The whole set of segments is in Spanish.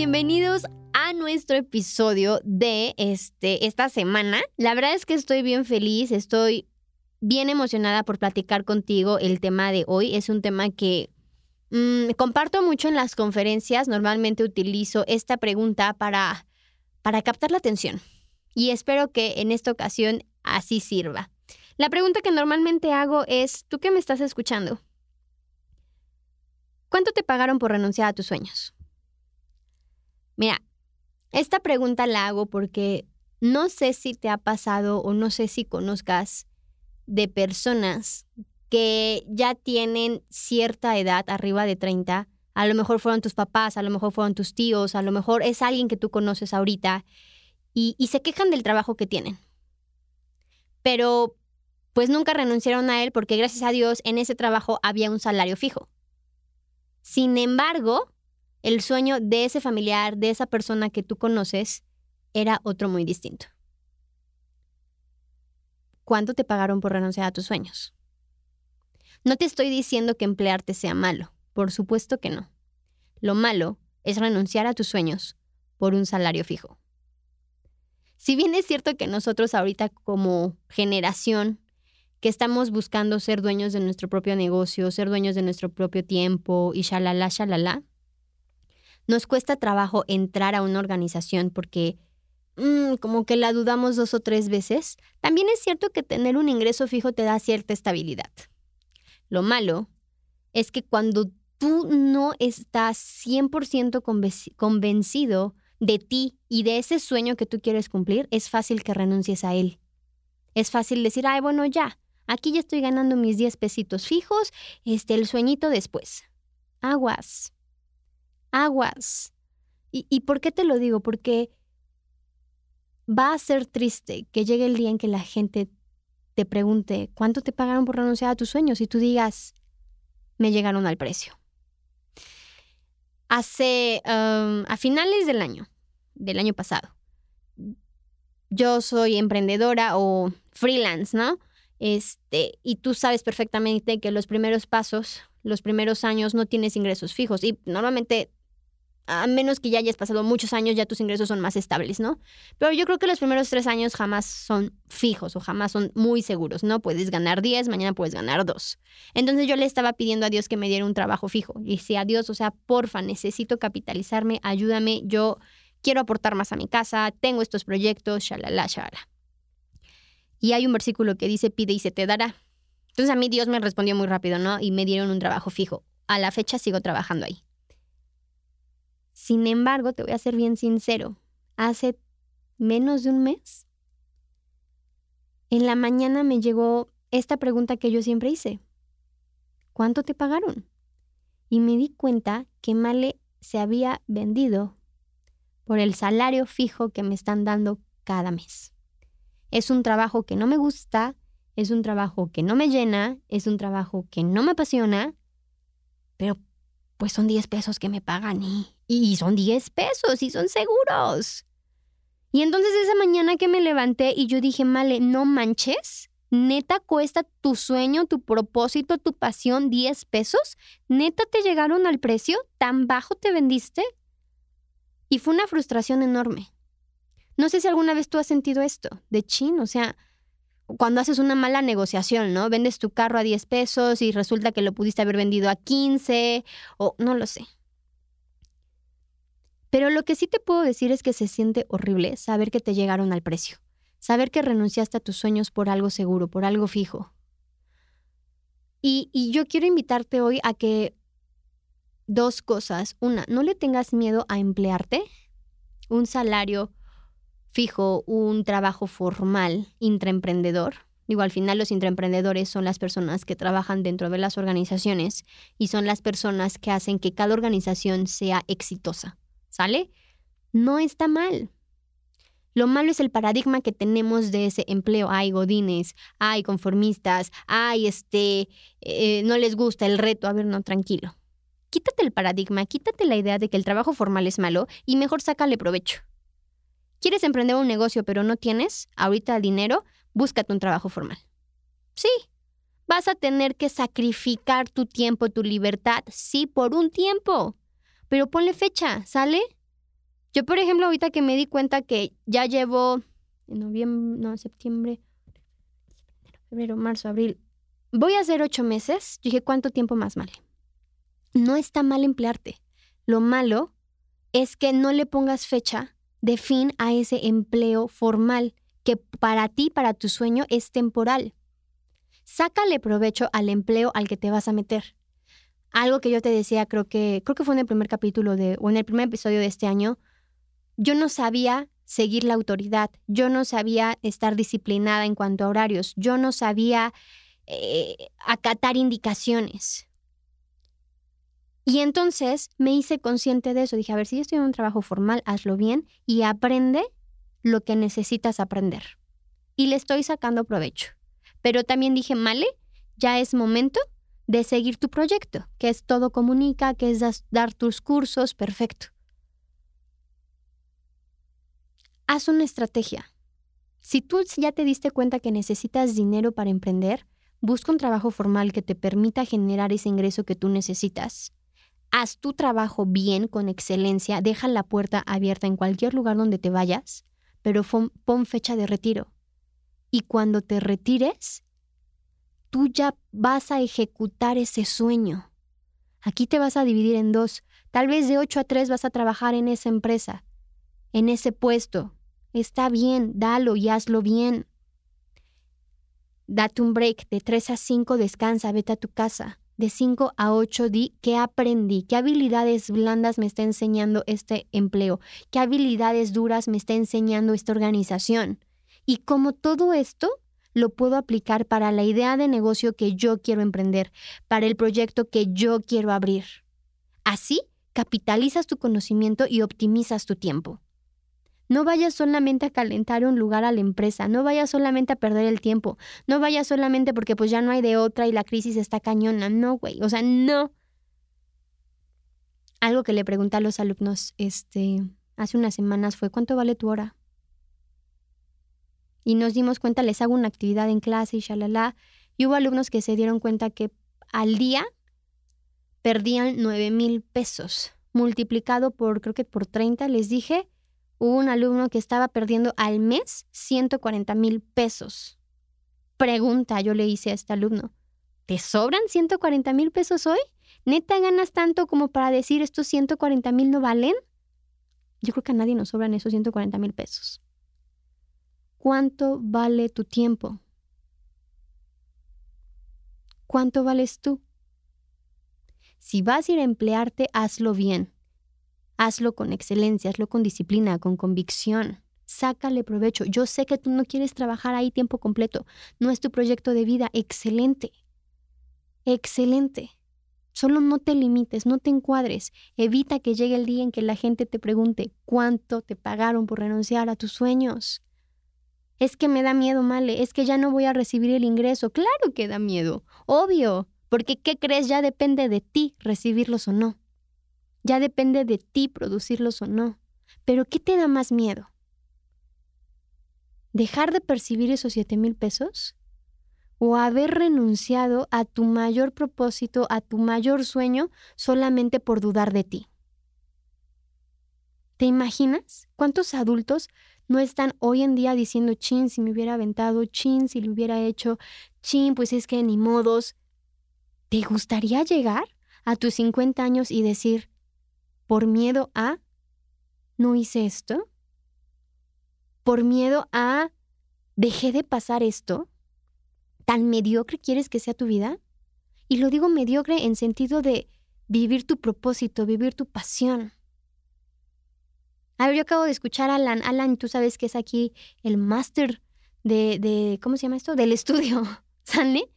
bienvenidos a nuestro episodio de este, esta semana. La verdad es que estoy bien feliz, estoy bien emocionada por platicar contigo el tema de hoy. Es un tema que mm, comparto mucho en las conferencias. Normalmente utilizo esta pregunta para, para captar la atención y espero que en esta ocasión así sirva. La pregunta que normalmente hago es, ¿tú qué me estás escuchando? ¿Cuánto te pagaron por renunciar a tus sueños? Mira, esta pregunta la hago porque no sé si te ha pasado o no sé si conozcas de personas que ya tienen cierta edad, arriba de 30, a lo mejor fueron tus papás, a lo mejor fueron tus tíos, a lo mejor es alguien que tú conoces ahorita y, y se quejan del trabajo que tienen. Pero pues nunca renunciaron a él porque gracias a Dios en ese trabajo había un salario fijo. Sin embargo, el sueño de ese familiar, de esa persona que tú conoces, era otro muy distinto. ¿Cuánto te pagaron por renunciar a tus sueños? No te estoy diciendo que emplearte sea malo, por supuesto que no. Lo malo es renunciar a tus sueños por un salario fijo. Si bien es cierto que nosotros ahorita como generación que estamos buscando ser dueños de nuestro propio negocio, ser dueños de nuestro propio tiempo y shalala, shalala, nos cuesta trabajo entrar a una organización porque mm, como que la dudamos dos o tres veces. También es cierto que tener un ingreso fijo te da cierta estabilidad. Lo malo es que cuando tú no estás 100% convencido de ti y de ese sueño que tú quieres cumplir, es fácil que renuncies a él. Es fácil decir, ay, bueno, ya, aquí ya estoy ganando mis 10 pesitos fijos, este, el sueñito después. Aguas aguas. ¿Y, por qué te lo digo? Porque va a ser triste que llegue el día en que la gente te pregunte cuánto te pagaron por renunciar a tus sueños y tú digas, me llegaron al precio. Hace, a finales del año, del año pasado, yo soy emprendedora o freelance, ¿no? Este, y tú sabes perfectamente que los primeros pasos, los primeros años no tienes ingresos fijos y normalmente a menos que ya hayas pasado muchos años, ya tus ingresos son más estables, ¿no? Pero yo creo que los primeros tres años jamás son fijos o jamás son muy seguros, ¿no? Puedes ganar 10, mañana puedes ganar 2. Entonces yo le estaba pidiendo a Dios que me diera un trabajo fijo. Y si a Dios, o sea, porfa, necesito capitalizarme, ayúdame, yo quiero aportar más a mi casa, tengo estos proyectos, shalala, shalala. Y hay un versículo que dice, pide y se te dará. Entonces a mí Dios me respondió muy rápido, ¿no? Y me dieron un trabajo fijo. A la fecha sigo trabajando ahí. Sin embargo, te voy a ser bien sincero, hace menos de un mes, en la mañana me llegó esta pregunta que yo siempre hice. ¿Cuánto te pagaron? Y me di cuenta que Male se había vendido por el salario fijo que me están dando cada mes. Es un trabajo que no me gusta, es un trabajo que no me llena, es un trabajo que no me apasiona, pero pues son 10 pesos que me pagan y, y son 10 pesos y son seguros. Y entonces esa mañana que me levanté y yo dije, Male, no manches, neta cuesta tu sueño, tu propósito, tu pasión 10 pesos, neta te llegaron al precio, tan bajo te vendiste. Y fue una frustración enorme. No sé si alguna vez tú has sentido esto, de chin, o sea, cuando haces una mala negociación, ¿no? Vendes tu carro a 10 pesos y resulta que lo pudiste haber vendido a 15 o no lo sé. Pero lo que sí te puedo decir es que se siente horrible saber que te llegaron al precio, saber que renunciaste a tus sueños por algo seguro, por algo fijo. Y, yo quiero invitarte hoy a que dos cosas. Una, no le tengas miedo a emplearte. Un salario fijo un trabajo formal intraemprendedor. Digo, al final los intraemprendedores son las personas que trabajan dentro de las organizaciones y son las personas que hacen que cada organización sea exitosa. ¿Sale? No está mal. Lo malo es el paradigma que tenemos de ese empleo. Ay, godines, ay, conformistas, ay, este, eh, no les gusta el reto. A ver, no, tranquilo. Quítate el paradigma, quítate la idea de que el trabajo formal es malo y mejor sácale provecho. ¿Quieres emprender un negocio pero no tienes ahorita el dinero? Búscate un trabajo formal. Sí, vas a tener que sacrificar tu tiempo, tu libertad, sí, por un tiempo. Pero ponle fecha, ¿sale? Yo, por ejemplo, ahorita que me di cuenta que ya llevo en noviembre, no, septiembre, febrero, marzo, abril, voy a hacer ocho meses. dije, ¿cuánto tiempo más vale? No está mal emplearte. Lo malo es que no le pongas fecha de fin a ese empleo formal que para ti, para tu sueño, es temporal. Sácale provecho al empleo al que te vas a meter. Algo que yo te decía, creo que, creo que fue en el primer capítulo de, o en el primer episodio de este año, yo no sabía seguir la autoridad, yo no sabía estar disciplinada en cuanto a horarios, yo no sabía eh, acatar indicaciones. Y entonces me hice consciente de eso. Dije, a ver, si yo estoy en un trabajo formal, hazlo bien y aprende lo que necesitas aprender. Y le estoy sacando provecho. Pero también dije, Male, ya es momento de seguir tu proyecto, que es todo comunica, que es dar tus cursos, perfecto. Haz una estrategia. Si tú ya te diste cuenta que necesitas dinero para emprender, busca un trabajo formal que te permita generar ese ingreso que tú necesitas haz tu trabajo bien, con excelencia, deja la puerta abierta en cualquier lugar donde te vayas, pero pon, fecha de retiro. Y cuando te retires, tú ya vas a ejecutar ese sueño. Aquí te vas a dividir en dos. Tal vez de 8 a 3 vas a trabajar en esa empresa, en ese puesto. Está bien, dalo y hazlo bien. Date un break de 3 a 5, descansa, vete a tu casa de 5 a 8 di qué aprendí, qué habilidades blandas me está enseñando este empleo, qué habilidades duras me está enseñando esta organización y cómo todo esto lo puedo aplicar para la idea de negocio que yo quiero emprender, para el proyecto que yo quiero abrir. Así, capitalizas tu conocimiento y optimizas tu tiempo. No vayas solamente a calentar un lugar a la empresa, no vayas solamente a perder el tiempo, no vayas solamente porque pues ya no hay de otra y la crisis está cañona, no, güey, o sea, no. Algo que le pregunté a los alumnos este, hace unas semanas fue, ¿cuánto vale tu hora? Y nos dimos cuenta, les hago una actividad en clase y shalala, y hubo alumnos que se dieron cuenta que al día perdían 9 mil pesos, multiplicado por, creo que por 30, les dije, Hubo un alumno que estaba perdiendo al mes 140 mil pesos. Pregunta, yo le hice a este alumno, ¿te sobran 140 mil pesos hoy? ¿Neta ganas tanto como para decir estos 140 mil no valen? Yo creo que a nadie nos sobran esos 140 mil pesos. ¿Cuánto vale tu tiempo? ¿Cuánto vales tú? Si vas a ir a emplearte, hazlo bien. Hazlo con excelencia, hazlo con disciplina, con convicción. Sácale provecho. Yo sé que tú no quieres trabajar ahí tiempo completo. No es tu proyecto de vida. Excelente. Excelente. Solo no te limites, no te encuadres. Evita que llegue el día en que la gente te pregunte cuánto te pagaron por renunciar a tus sueños. Es que me da miedo, Male, es que ya no voy a recibir el ingreso. Claro que da miedo, obvio, porque ¿qué crees? Ya depende de ti recibirlos o no. Ya depende de ti producirlos o no. Pero ¿qué te da más miedo? ¿Dejar de percibir esos siete mil pesos? ¿O haber renunciado a tu mayor propósito, a tu mayor sueño, solamente por dudar de ti? ¿Te imaginas cuántos adultos no están hoy en día diciendo, chin, si me hubiera aventado, chin, si lo hubiera hecho, chin, pues es que ni modos? ¿Te gustaría llegar a tus 50 años y decir, por miedo a, no hice esto, por miedo a, dejé de pasar esto, tan mediocre quieres que sea tu vida. Y lo digo mediocre en sentido de vivir tu propósito, vivir tu pasión. A ver, yo acabo de escuchar a Alan. Alan, tú sabes que es aquí el máster de, de, ¿cómo se llama esto? Del estudio, ¿sale?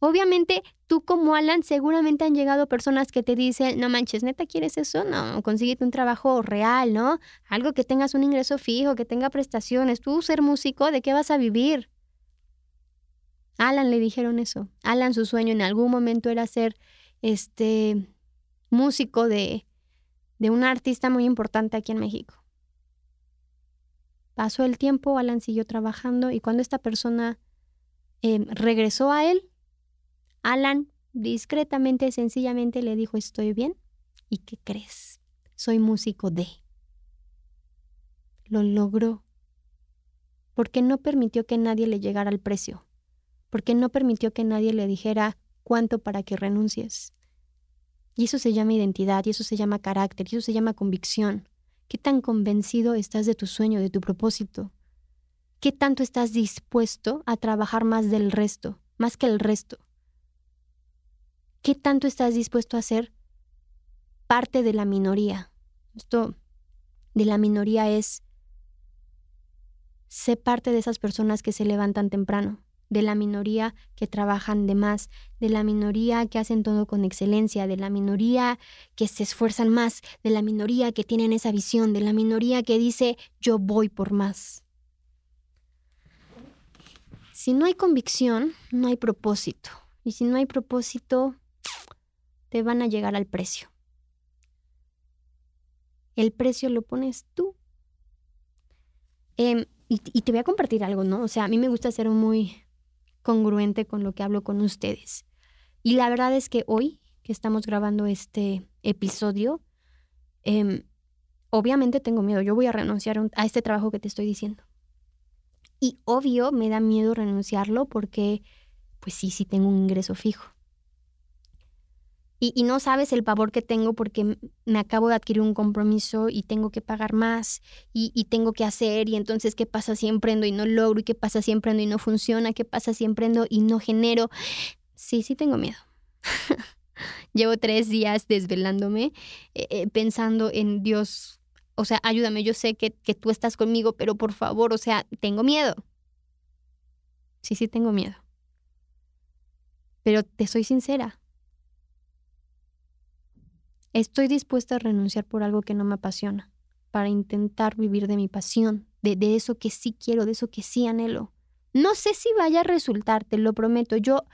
Obviamente, tú como Alan, seguramente han llegado personas que te dicen, no manches, neta, ¿quieres eso? No, consíguete un trabajo real, ¿no? Algo que tengas un ingreso fijo, que tenga prestaciones. Tú ser músico, ¿de qué vas a vivir? Alan le dijeron eso. Alan, su sueño en algún momento era ser este músico de, de un artista muy importante aquí en México. Pasó el tiempo, Alan siguió trabajando y cuando esta persona em, regresó a él, Alan discretamente, sencillamente le dijo, estoy bien. ¿Y qué crees? Soy músico de. lo logró. Porque no permitió que nadie le llegara al precio. Porque no permitió que nadie le dijera cuánto para que renuncies. Y eso se llama identidad, y eso se llama carácter, y eso se llama convicción. ¿Qué tan convencido estás de tu sueño, de tu propósito? ¿Qué tanto estás dispuesto a trabajar más del resto, más que el resto? ¿Qué tanto estás dispuesto a ser parte de la minoría? Esto de la minoría es sé parte de esas personas que se levantan temprano, de la minoría que trabajan de más, de la minoría que hacen todo con excelencia, de la minoría que se esfuerzan más, de la minoría que tienen esa visión, de la minoría que dice yo voy por más. Si no hay convicción, no hay propósito. Y si no hay propósito, te van a llegar al precio. El precio lo pones tú. Em, y, y, te voy a compartir algo, ¿no? O sea, a mí me gusta ser muy congruente con lo que hablo con ustedes. Y la verdad es que hoy que estamos grabando este episodio, eh, obviamente tengo miedo. Yo voy a renunciar a este trabajo que te estoy diciendo. Y obvio me da miedo renunciarlo porque, pues sí, sí tengo un ingreso fijo. Y, no sabes el pavor que tengo porque me acabo de adquirir un compromiso y tengo que pagar más y, tengo que hacer y entonces qué pasa si emprendo y no logro y qué pasa si emprendo y no funciona, qué pasa si emprendo y no genero. Sí, sí tengo miedo. Llevo tres días desvelándome eh, eh, pensando en Dios, o sea, ayúdame, yo sé que, que tú estás conmigo, pero por favor, o sea, tengo miedo. Sí, sí tengo miedo. Pero te soy sincera, Estoy dispuesta a renunciar por algo que no me apasiona, para intentar vivir de mi pasión, de, de, eso que sí quiero, de eso que sí anhelo. No sé si vaya a resultar, te lo prometo. Yo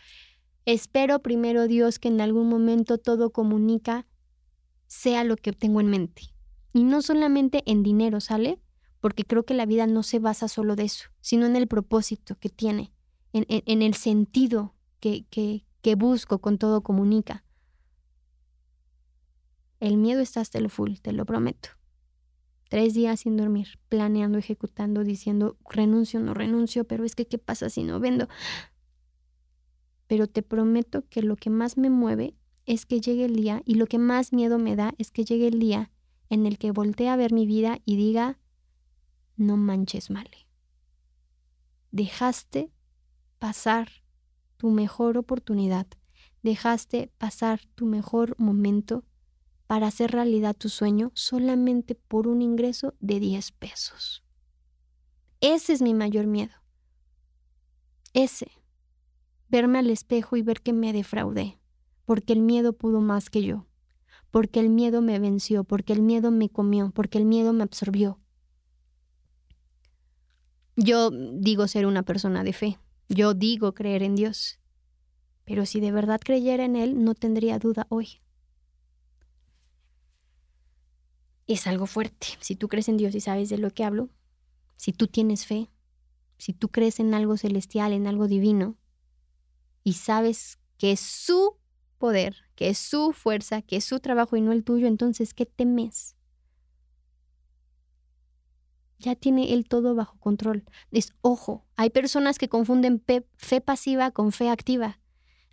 espero primero Dios que en algún momento todo comunica sea lo que tengo en mente. Y no solamente en dinero, ¿sale? Porque creo que la vida no se basa solo de eso, sino en el propósito que tiene, en, en, en el sentido que, que, que busco con todo comunica. El miedo está hasta el full, te lo prometo. Tres días sin dormir, planeando, ejecutando, diciendo, renuncio, no renuncio, pero es que, ¿qué pasa si no vendo? Pero te prometo que lo que más me mueve es que llegue el día, y lo que más miedo me da es que llegue el día en el que voltee a ver mi vida y diga, no manches, Male. Dejaste pasar tu mejor oportunidad, dejaste pasar tu mejor momento para hacer realidad tu sueño solamente por un ingreso de 10 pesos. Ese es mi mayor miedo. Ese. Verme al espejo y ver que me defraudé, porque el miedo pudo más que yo, porque el miedo me venció, porque el miedo me comió, porque el miedo me absorbió. Yo digo ser una persona de fe, yo digo creer en Dios, pero si de verdad creyera en Él, no tendría duda hoy. Es algo fuerte. Si tú crees en Dios y sabes de lo que hablo, si tú tienes fe, si tú crees en algo celestial, en algo divino, y sabes que es su poder, que es su fuerza, que es su trabajo y no el tuyo, entonces, ¿qué temes? Ya tiene él todo bajo control. Es ojo, hay personas que confunden fe, pasiva con fe activa.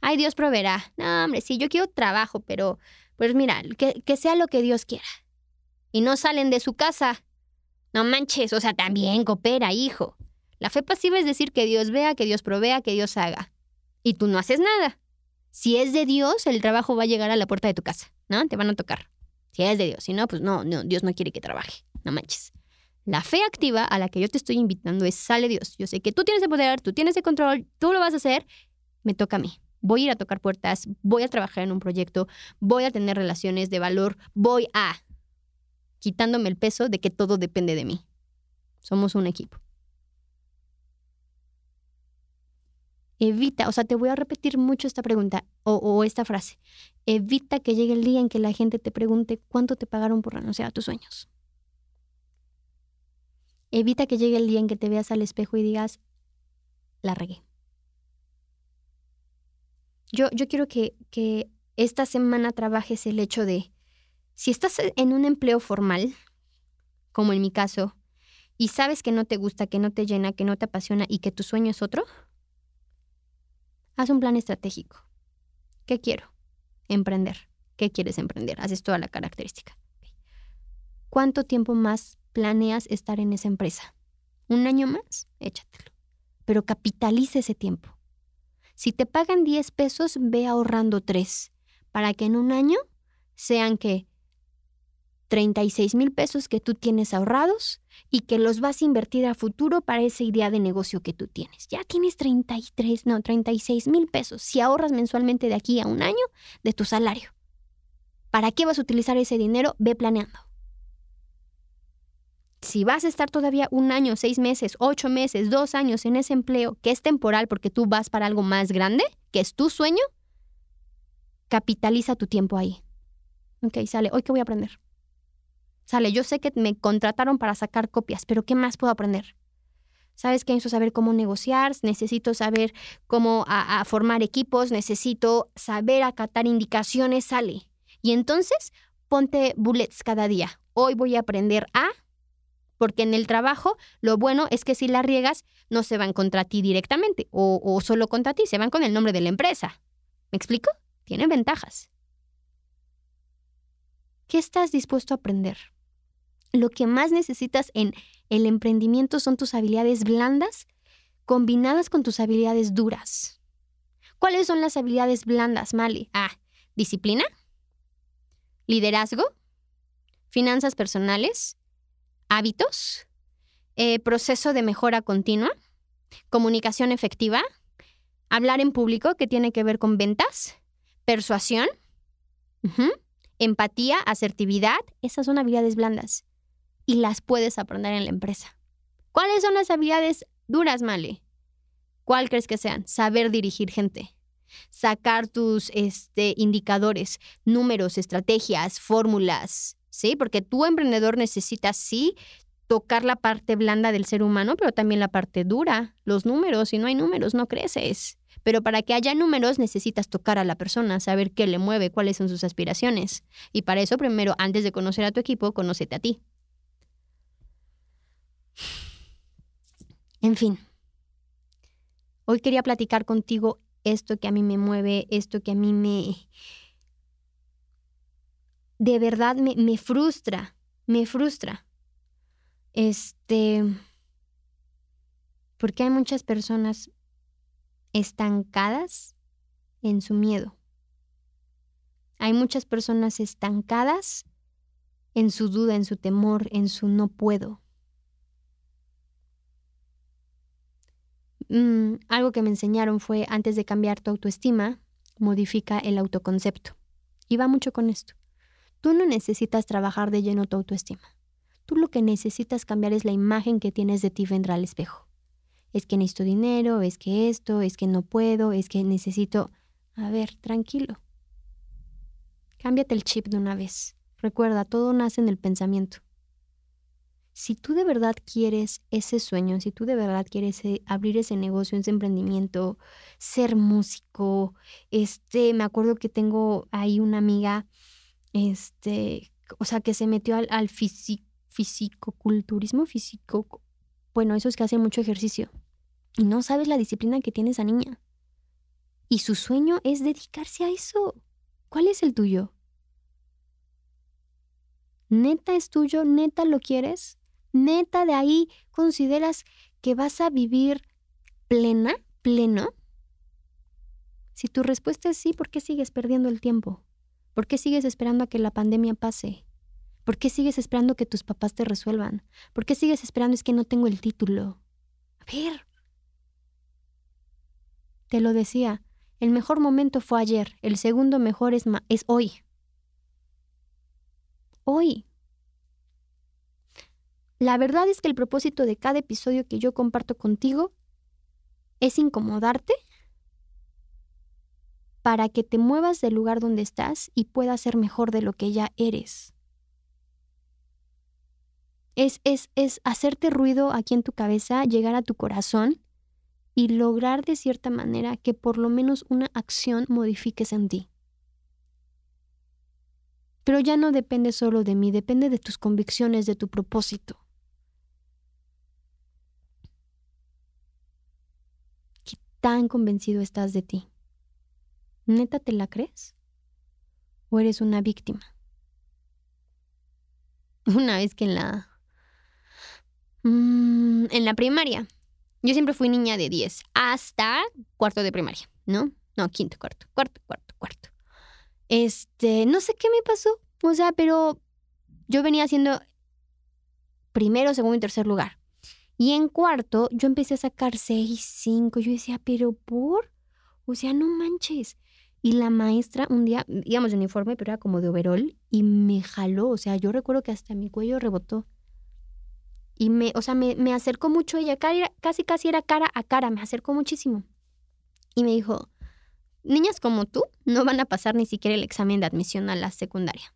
Ay, Dios proveerá. No, hombre, sí, yo quiero trabajo, pero pues mira, que, que sea lo que Dios quiera y no salen de su casa. No manches, o sea, también coopera, hijo. La fe pasiva es decir que Dios vea, que Dios provea, que Dios haga. Y tú no haces nada. Si es de Dios, el trabajo va a llegar a la puerta de tu casa, ¿no? Te van a tocar. Si es de Dios, si no, pues no, no, Dios no quiere que trabaje. No manches. La fe activa a la que yo te estoy invitando es sale Dios. Yo sé que tú tienes el poder, tú tienes el control, tú lo vas a hacer, me toca a mí. Voy a ir a tocar puertas, voy a trabajar en un proyecto, voy a tener relaciones de valor, voy a quitándome el peso de que todo depende de mí. Somos un equipo. Evita, o sea, te voy a repetir mucho esta pregunta o, esta frase. Evita que llegue el día en que la gente te pregunte cuánto te pagaron por renunciar a tus sueños. Evita que llegue el día en que te veas al espejo y digas, la regué. Yo, yo quiero que, que esta semana trabajes el hecho de si estás en un empleo formal, como en mi caso, y sabes que no te gusta, que no te llena, que no te apasiona y que tu sueño es otro, haz un plan estratégico. ¿Qué quiero? Emprender. ¿Qué quieres emprender? Haces toda la característica. ¿Cuánto tiempo más planeas estar en esa empresa? ¿Un año más? Échatelo. Pero capitalice ese tiempo. Si te pagan 10 pesos, ve ahorrando 3 para que en un año sean que 36 mil pesos que tú tienes ahorrados y que los vas a invertir a futuro para esa idea de negocio que tú tienes. Ya tienes 33, no, 36 mil pesos si ahorras mensualmente de aquí a un año de tu salario. ¿Para qué vas a utilizar ese dinero? Ve planeando. Si vas a estar todavía un año, seis meses, ocho meses, dos años en ese empleo que es temporal porque tú vas para algo más grande, que es tu sueño, capitaliza tu tiempo ahí. Ok, sale, hoy qué voy a aprender. Sale, yo sé que me contrataron para sacar copias, pero ¿qué más puedo aprender? ¿Sabes qué? Necesito saber cómo negociar, necesito saber cómo formar equipos, necesito saber acatar indicaciones, sale. Y entonces ponte bullets cada día. Hoy voy a aprender a, porque en el trabajo lo bueno es que si la riegas no se van contra ti directamente o, o solo contra ti, se van con el nombre de la empresa. ¿Me explico? Tiene ventajas. ¿Qué estás dispuesto a aprender? Lo que más necesitas en el emprendimiento son tus habilidades blandas combinadas con tus habilidades duras. ¿Cuáles son las habilidades blandas, Mali? Ah, disciplina, liderazgo, finanzas personales, hábitos, eh, proceso de mejora continua, comunicación efectiva, hablar en público que tiene que ver con ventas, persuasión, empatía, asertividad, esas son habilidades blandas y las puedes aprender en la empresa. ¿Cuáles son las habilidades duras, Male? ¿Cuál crees que sean? Saber dirigir gente, sacar tus este, indicadores, números, estrategias, fórmulas, ¿sí? Porque tu emprendedor necesita, sí, tocar la parte blanda del ser humano, pero también la parte dura, los números. Si no hay números, no creces. Pero para que haya números necesitas tocar a la persona, saber qué le mueve, cuáles son sus aspiraciones. Y para eso, primero, antes de conocer a tu equipo, conócete a ti. En fin, hoy quería platicar contigo esto que a mí me mueve, esto que a mí me... De verdad me, me frustra, me frustra. Este... Porque hay muchas personas estancadas en su miedo. Hay muchas personas estancadas en su duda, en su temor, en su no puedo. Mm, algo que me enseñaron fue, antes de cambiar tu autoestima, modifica el autoconcepto. Y va mucho con esto. Tú no necesitas trabajar de lleno tu autoestima. Tú lo que necesitas cambiar es la imagen que tienes de ti vendrá al espejo es que necesito dinero, es que esto, es que no puedo, es que necesito... A ver, tranquilo. Cámbiate el chip de una vez. Recuerda, todo nace en el pensamiento. Si tú de verdad quieres ese sueño, si tú de verdad quieres eh, abrir ese negocio, ese emprendimiento, ser músico, este, me acuerdo que tengo ahí una amiga, este, o sea, que se metió al, físico, fisicoculturismo, físico, bueno, esos que hacen mucho ejercicio. Y no sabes la disciplina que tiene esa niña. Y su sueño es dedicarse a eso. ¿Cuál es el tuyo? ¿Neta es tuyo? ¿Neta lo quieres? ¿Neta de ahí consideras que vas a vivir plena, pleno? Si tu respuesta es sí, ¿por qué sigues perdiendo el tiempo? ¿Por qué sigues esperando a que la pandemia pase? ¿Por qué sigues esperando que tus papás te resuelvan? ¿Por qué sigues esperando es que no tengo el título? A ver, te lo decía, el mejor momento fue ayer, el segundo mejor es, es hoy. Hoy. La verdad es que el propósito de cada episodio que yo comparto contigo es incomodarte para que te muevas del lugar donde estás y puedas ser mejor de lo que ya eres. Es, es, es hacerte ruido aquí en tu cabeza, llegar a tu corazón y lograr de cierta manera que por lo menos una acción modifiques en ti. Pero ya no depende solo de mí, depende de tus convicciones, de tu propósito. Tan convencido estás de ti? ¿Neta te la crees? ¿O eres una víctima? Una vez que en la... Mm, en la primaria, yo siempre fui niña de 10 hasta cuarto de primaria, ¿no? No, quinto, cuarto, cuarto, cuarto, cuarto. Este, no sé qué me pasó, o sea, pero yo venía haciendo primero, segundo y tercer lugar. Y en cuarto, yo empecé a sacar seis, cinco. Yo decía, ¿pero por? O sea, no manches. Y la maestra un día, digamos de uniforme, pero era como de overall, y me jaló. O sea, yo recuerdo que hasta mi cuello rebotó. Y me, o sea, me, me acercó mucho ella, casi casi era cara a cara, me acercó muchísimo. Y me dijo, niñas como tú no van a pasar ni siquiera el examen de admisión a la secundaria.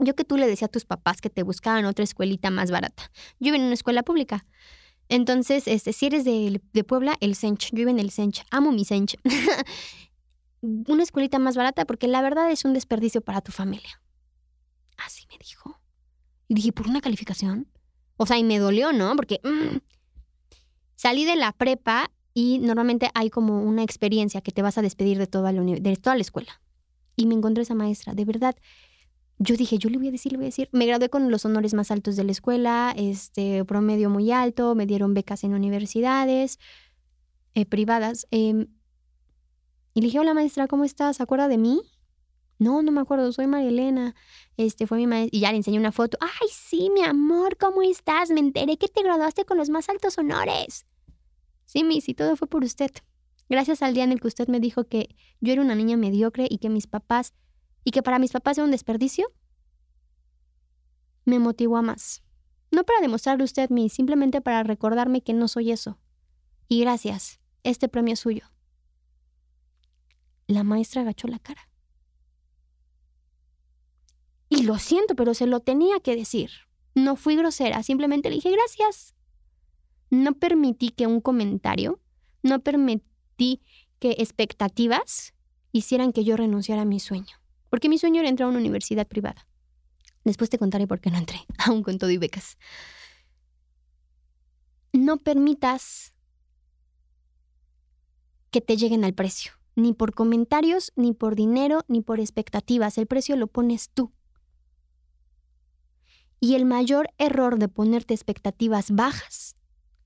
Yo que tú le decía a tus papás que te buscaban otra escuelita más barata. Yo iba en una escuela pública. Entonces, este, si eres de, de Puebla, el Sench. Yo iba en el Sench. Amo mi Sench. una escuelita más barata porque la verdad es un desperdicio para tu familia. Así me dijo. Y dije, ¿por una calificación? O sea, y me dolió, ¿no? Porque mm, salí de la prepa y normalmente hay como una experiencia que te vas a despedir de toda la, de toda la escuela. Y me encontré esa maestra. De verdad, yo dije, yo le voy a decir, le voy a decir. Me gradué con los honores más altos de la escuela, este promedio muy alto, me dieron becas en universidades eh, privadas. Em, y le dije, hola maestra, ¿cómo estás? ¿Se acuerda de mí? No, no me acuerdo, soy María Elena. Este fue mi maestra. Y ya le enseñé una foto. Ay, sí, mi amor, ¿cómo estás? Me enteré que te graduaste con los más altos honores. Sí, Miss, y todo fue por usted. Gracias al día en el que usted me dijo que yo era una niña mediocre y que mis papás, y que para mis papás era un desperdicio, me motivó a más. No para demostrarle a usted, Miss, simplemente para recordarme que no soy eso. Y gracias, este premio es suyo. La maestra agachó la cara. Y lo siento, pero se lo tenía que decir. No fui grosera, simplemente le dije gracias. No permití que un comentario, no permití que expectativas hicieran que yo renunciara a mi sueño. Porque mi sueño era entrar a una universidad privada. Después te contaré por qué no entré, aún con todo y becas. No permitas que te lleguen al precio ni por comentarios, ni por dinero, ni por expectativas. El precio lo pones tú. Y el mayor error de ponerte expectativas bajas,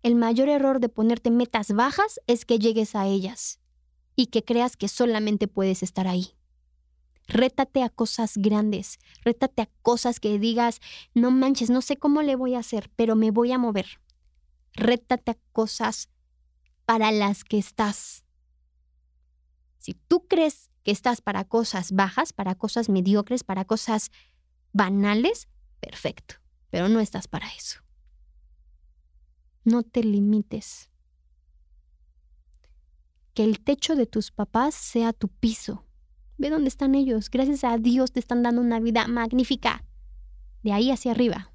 el mayor error de ponerte metas bajas es que llegues a ellas y que creas que solamente puedes estar ahí. Rétate a cosas grandes, rétate a cosas que digas, no manches, no sé cómo le voy a hacer, pero me voy a mover. Rétate a cosas para las que estás si tú crees que estás para cosas bajas, para cosas mediocres, para cosas banales, perfecto, pero no estás para eso. No te limites. Que el techo de tus papás sea tu piso. Ve dónde están ellos. Gracias a Dios te están dando una vida magnífica. De ahí hacia arriba.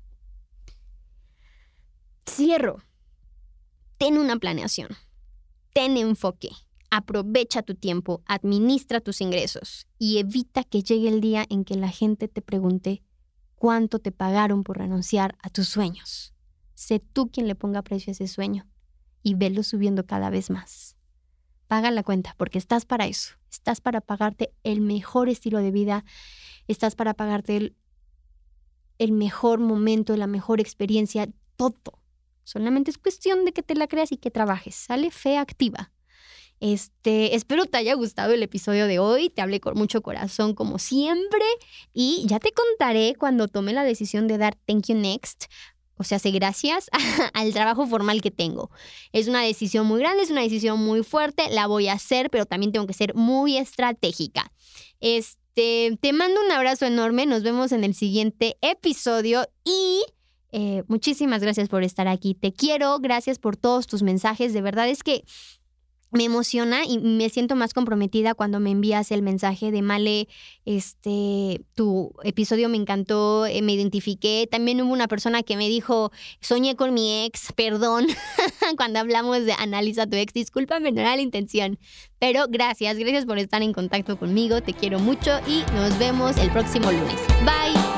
Cierro. Ten una planeación. Ten enfoque. Aprovecha tu tiempo, administra tus ingresos y evita que llegue el día en que la gente te pregunte cuánto te pagaron por renunciar a tus sueños. Sé tú quien le ponga precio a ese sueño y velo subiendo cada vez más. Paga la cuenta porque estás para eso. Estás para pagarte el mejor estilo de vida. Estás para pagarte el, el mejor momento, la mejor experiencia, todo. Solamente es cuestión de que te la creas y que trabajes. Sale fe activa. Este, espero te haya gustado el episodio de hoy. Te hablé con mucho corazón como siempre y ya te contaré cuando tome la decisión de dar thank you next. O sea, sé gracias al trabajo formal que tengo. Es una decisión muy grande, es una decisión muy fuerte, la voy a hacer, pero también tengo que ser muy estratégica. Este, te mando un abrazo enorme, nos vemos en el siguiente episodio y eh, muchísimas gracias por estar aquí. Te quiero, gracias por todos tus mensajes. De verdad es que me emociona y me siento más comprometida cuando me envías el mensaje de Male, este, tu episodio me encantó, eh, me identifiqué. También hubo una persona que me dijo, soñé con mi ex, perdón, cuando hablamos de analiza tu ex, discúlpame, no era la intención. Pero gracias, gracias por estar en contacto conmigo, te quiero mucho y nos vemos el próximo lunes. Bye.